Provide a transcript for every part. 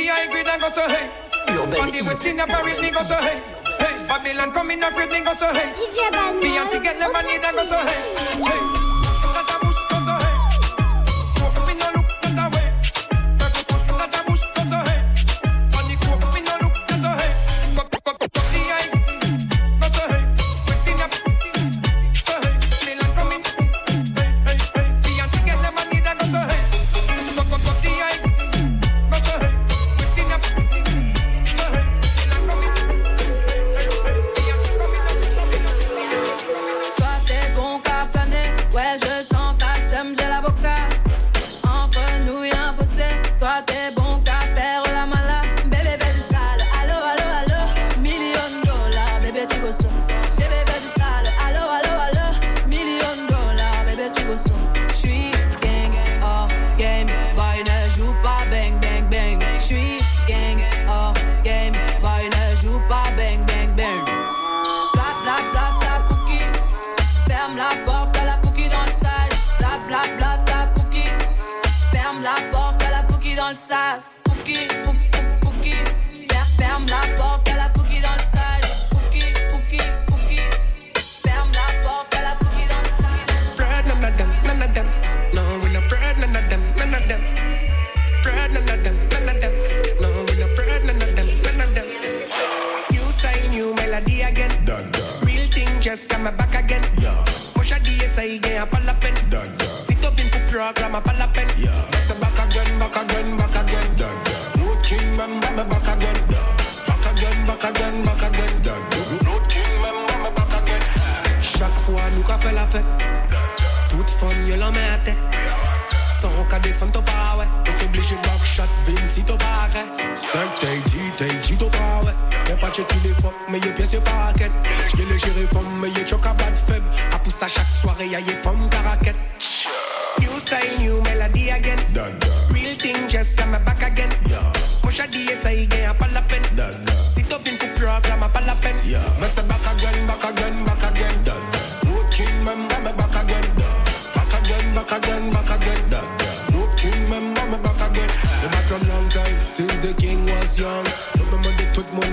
behind grid and go so hey. On the west in a parade, me go so hey. Hey, Babylon coming in a me go so hey. Beyonce get the money, that go so hey. Hey. mette Sans qu'à descendre ton T'es obligé de shot, vine si t'as pas gré t'es dit, t'es dit t'as pas, ouais. Pas mais y'a pièce y'a pas quelle Y'a mais y'a choc à bad À pousser chaque soirée, y'a y'a caraquette New style, new melody again. Real thing, just come back again. Yeah. Moi j'ai dit, ça y gagne pas la peine. Dun, Si t'as pour pas la peine. Yeah. Mais c'est back again, back again, back again.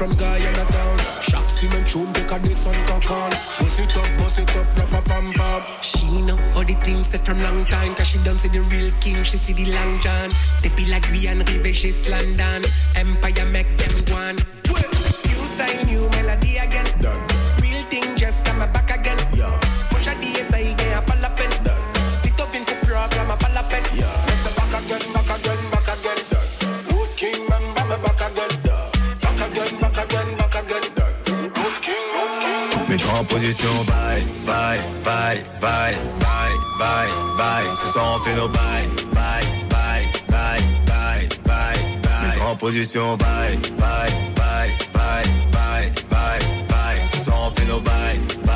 from Guyana town. Shop cement tune, take a this and cock on. Bust it up, bust it up, rap a pam pam. She know all the things said from long time. Cause she done see the real king, she see the long john. Tepi la and Rive, she's London. Empire make them one. New style, new melody. position. Bye, bye, bye, bye, bye, bye, bye. Ce soir on fait nos bye, bye, bye, bye, bye, bye, bye. Mettre en position. Bye, bye, bye, bye, bye, bye, bye. Ce soir on fait nos bye.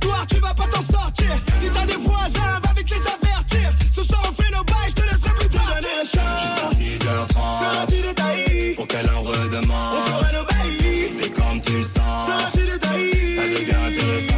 Toi tu vas pas t'en sortir. Si t'as des voisins, va vite les avertir. Ce soir on fait nos bails, je te laisserai plus tard. Jusqu'à 6h30. Sera-t-il taillis Pour qu'elle en redemande. On fera nos bails. Fais comme tu le sens. Sera-t-il Ça devient intéressant.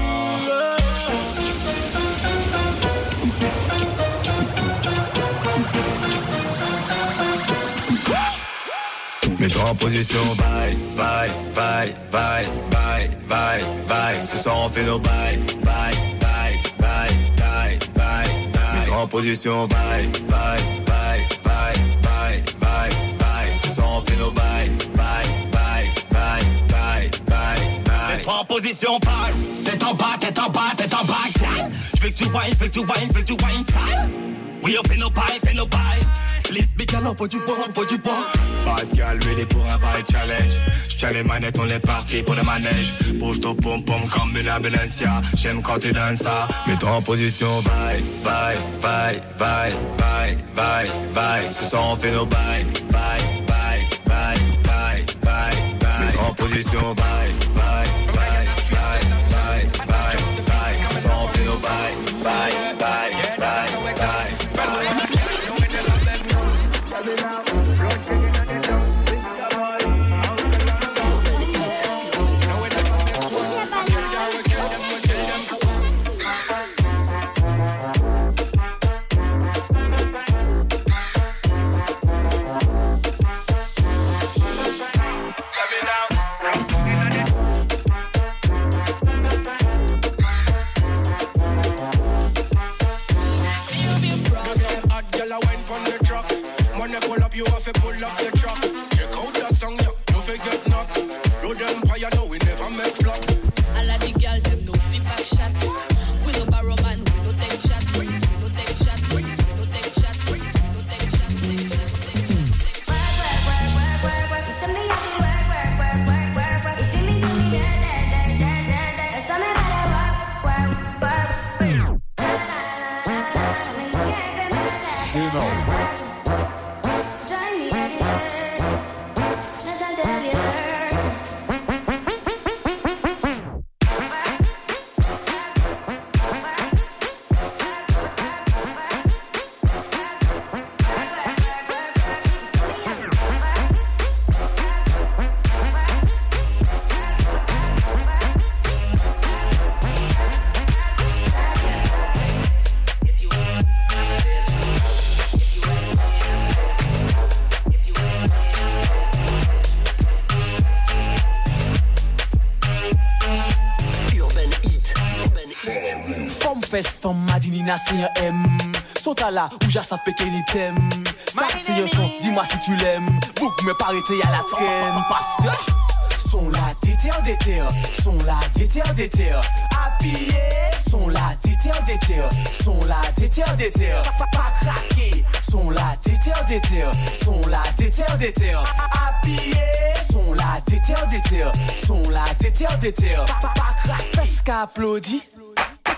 Mets-toi en position, bye, bye Bye, bye, bye, bye, bye. Ce soir on fait nos bye, bye, bye, bye, bye, bye, bye. en position, bye, bye, bye, bye, bye, bye, bye. Ce soir on fait nos bye, bye, bye, bye, bye, bye, bye. en position, bye. T'es en bas, t'es en bas, t'es en bas, Je veux que tu wine, veux que tu wine, veux que tu wine, style. Oui, on fait nos bails, fait nos bails. Les big on faut du bois, on faut du bois. Bad gal, ready pour un vibe challenge. J'tiens les manettes, on est parti pour le manège. Bouge ton pom-pom comme une ambulancia. J'aime quand tu donnes ça. Mets-toi en position. Bye, bye, bye, bye, bye, bye, bye. Ce soir, on fait nos bails. Bye, bye, bye, bye, bye, bye. Mets-toi en position. Bye. son madini na c'est un M. Sota là où j'a savent qu'elle item Ça c'est un son, dis-moi si tu l'aimes. Bouk me parité à la traîne Parce que Son la déterre déterre Son la déterre déterre. Appuyé Son la déterre déterre Son la déterre déterre. Pas craqué Son la déterre déterre Son la déterre déterre. Appuyé Son la déterre déterre Son la déterre déterre. Pas craqué. Presque applaudi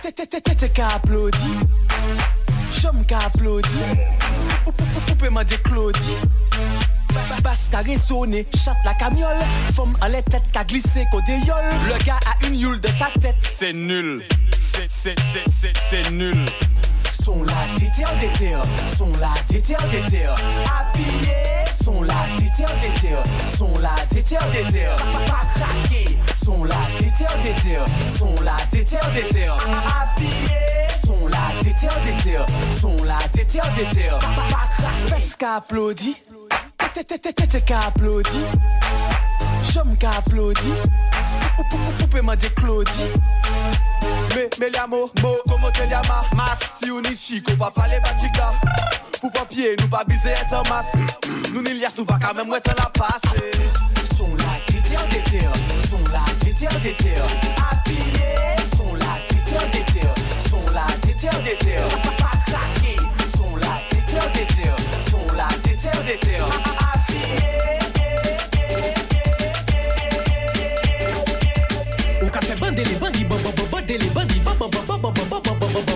Tete ka aplodi Chom ka aplodi Poupe man de klodi Bas ka resone, chat la kamyol Fom an le ka glise kode yol Le gars a une yul de sa tête, c'est nul, c'est c'est c'est se se nul. Son la déter déter, son la déter déter Apilye, son la déter déter Son la déter déter Pa pa sont là, déter, déter, sont là, déter, déter, sont là, déter, déter, sont là, déter, déter, fesses qu'applaudit, tête qu'applaudit, jambes qu'applaudit, poupée m'a dit Claudie. Mais, mais l'amo, mo, comme te l'ama, mas, si on est chic, on va pas les batigas. Pour papier, nous pas biser être en masse. Nous n'y lias, nous pas même, ouais, t'en la passe. Sont là, déter, déter, sont là, déterre, déterre. Habillés, sont là, déterre, déterre. Sont là. Pas craqués, là, Ou café bandé les bandits, bon, bon, bon, bandé les bandits, bon,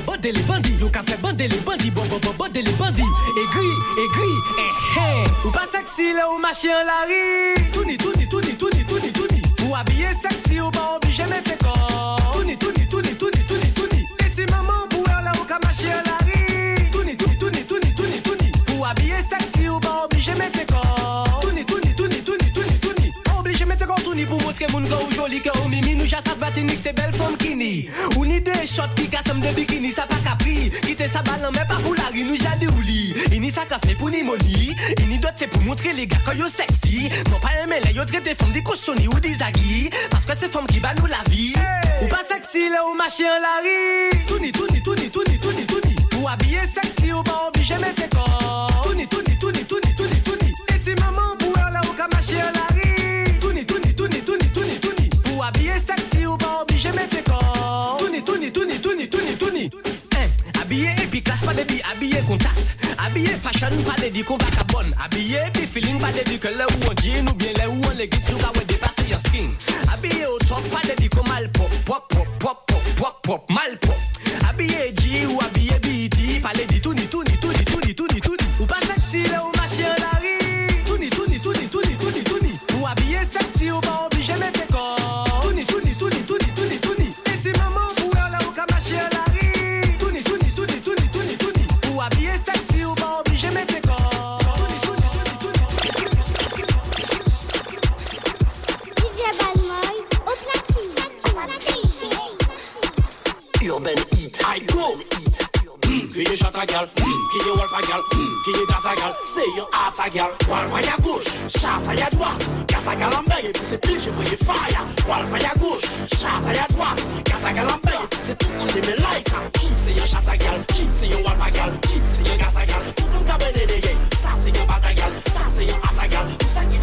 bandé les bandits, café bandé les bandits, bandé les bandits, eh eh. Ou pas sexy là ou marcher en la rue. Tourni, tourni, tourni. Ou habillé sexy ou pas obligé mettre corps. Touni, touni, touni, touni, touni, touni Petit maman pour elle ou qu'à marcher à la rue. Touni, touni, touni, touni, touni, touni Ou habillé sexy ou pas obligé mettre corps. Touni, touni, touni, touni, touni, touni Obligé mettre corps touni pour montrer moun gars ou joli que ou mimi. Nous chasse batinik c'est belle femme qui ni. Ou ni des shots qui cassent de bikini ça pas capri. Quitter sa balle mais pas pour la rue nous jadou. pour pneumonie. Il n'y doit c'est pour montrer les gars quand yo sexy. Non pas aimer les yo traiter femmes des cochonnées ou des agis. Parce que c'est femmes qui bat nous la vie. Ou pas sexy là ou machin la rue. Tout ni, tout ni, tout ni, tout ni, tout ni, tout ni. Ou habillé sexy ou pas obligé mettre corps. Tout ni, tout ni, tout ni, tout ni, tout ni, tout ni. Et maman. Pi klas pa de pi abye kon tas. Abye fashion pa de di kon vakabon Abye pi feeling pa de di ke le ou an jean Ou bien le ou an legis nou ka we depase yon skin. Abye ou top pa de di kon mal pop Pop pop pop pop pop pop mal pop. Urban Heat. Urban Heat. Ki ye chanta gal, ki ye walpa gal, ki ye dansa gal, se yon ata gal Walpa ya gauche, chanta ya droite, gasa gal an beye, se pil je voye faya Walpa ya gauche, chanta ya droite, gasa gal an beye, se tout konde me laika Ki se yon chanta gal, ki se yon walpa gal, ki se yon gasa gal, tout nou kabene deye Sa se yon bata gal, sa se yon ata gal, tout sa ki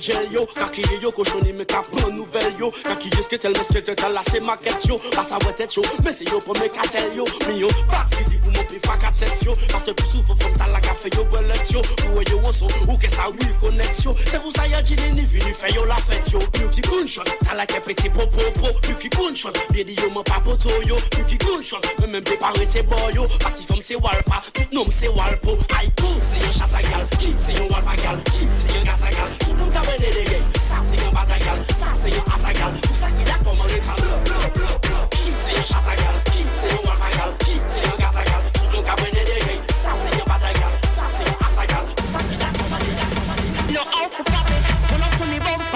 jel yo. Kakye yo koshoni me ka pran nouvel yo. Kakye sketel me sketel tal la se maket yo. Pasa wè tèt yo, men se yo pou me katel yo. Mi yo, pati di pou mou pi fa katset yo. Pase pou soufou fò fòm tal la kafe yo belet yo. Ou e yo wonson, ou ke sa wè konet yo? Se pou sa yel jini ni vini fe yo la fe yo, Lucky Gunshot. Tala ke peti popopo, Lucky Gunshot. Bedi yo man pa poto yo, Lucky Gunshot. Men men pe pare te bo yo Pasi pasifom se walpa Tout nom se walpo, Aiko Se yon chata gal, ki? Se yon walpa gal Ki? Se yon gasa gal, tout nom ka de de gay Sa se yon bata gal, sa se yon ata gal. Tout sa ki la koman retan Blo, blo, blo, blo Ki? Se yon chata gal, ki? Se yon walpa gal Ki? Se yon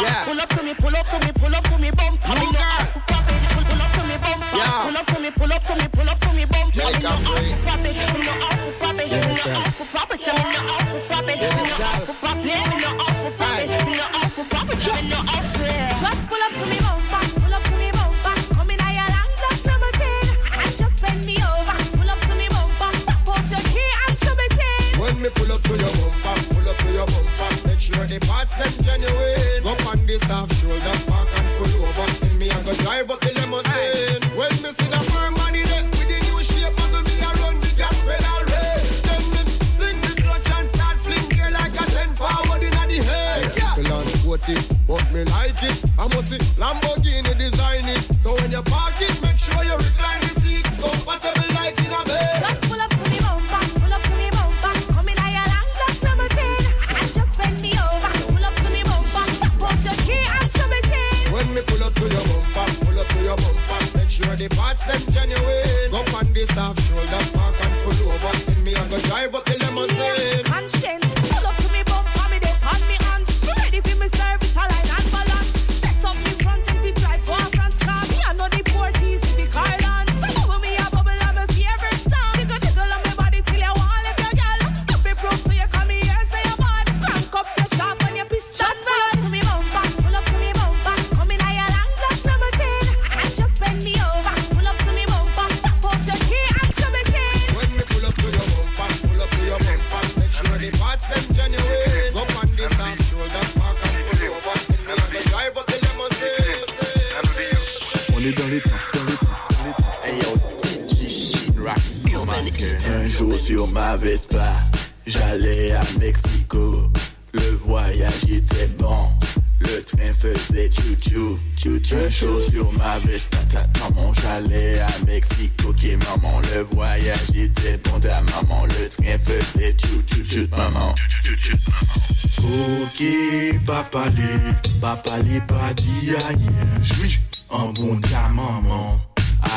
yeah. Pull up to me, pull up to me, pull up to me, bum. New girl. Pull up to me, bum. Yeah. Pull up to me, pull up to me, pull up to me, bum. Jamaican, boy. Pull up to me, pull up to me, pull up to me, bum. Sure the parts them genuine. Up on the soft shoulder, park and pull over. In me I go drive up the limousine. When me see the firm body there with the new shape, I go me a run the gas pedal race. Then me sing the clutch and start fling gear like a ten forward inna the head. On it, but me like it. I must see Lamborghini design it. So when you park it, make sure you recline the seat comfortable hearts them genuine. Come on, this soft shoulder ma Vespa, j'allais à Mexico. Le voyage était bon, le train faisait chou-chou, chou-chou. Jour sur ma Vespa, ta maman, j'allais à Mexico. Ok maman, le voyage était bon, ta maman, le train faisait chou-chou, chou maman. Ok, papa les, papa les pas dit aïe, un bon ta maman.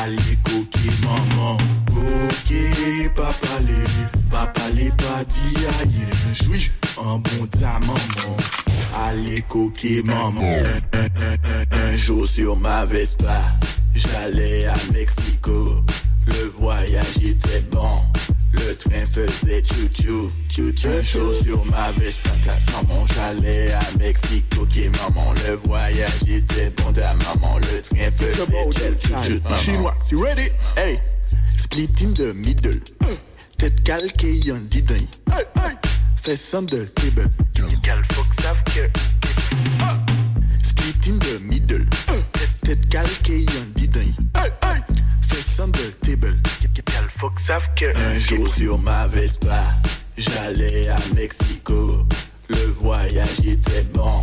Allez, coquille maman. Ok, papa dit aïe, jouis, un bon ta maman. Allez, coquille maman. Un, un, un, un jour sur ma Vespa, j'allais à Mexico. Le voyage était bon. Le train faisait chou-chou, chou-chou. Un jour sur ma Vespa, ta maman, j'allais à Mexico. Ok, maman, le voyage était bon. Ta maman, le train faisait chou-chou, chou. Chinois, you ready? Hey, split in the middle. Tête calquée, y'en dit hey. Fais son de table. Gal, que ça que. Split in the middle. Tête- calquée, y'en dit hey. Fais son de table. Gal, que ça que. Un jour sur ma Vespa, j'allais à Mexico. Le voyage était bon.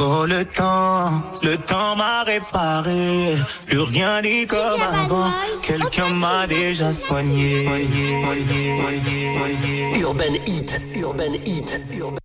Oh le temps, le temps m'a réparé, plus rien n'est comme avant. Quelqu'un m'a déjà soigné. Urban Hit, Urban Hit, Urban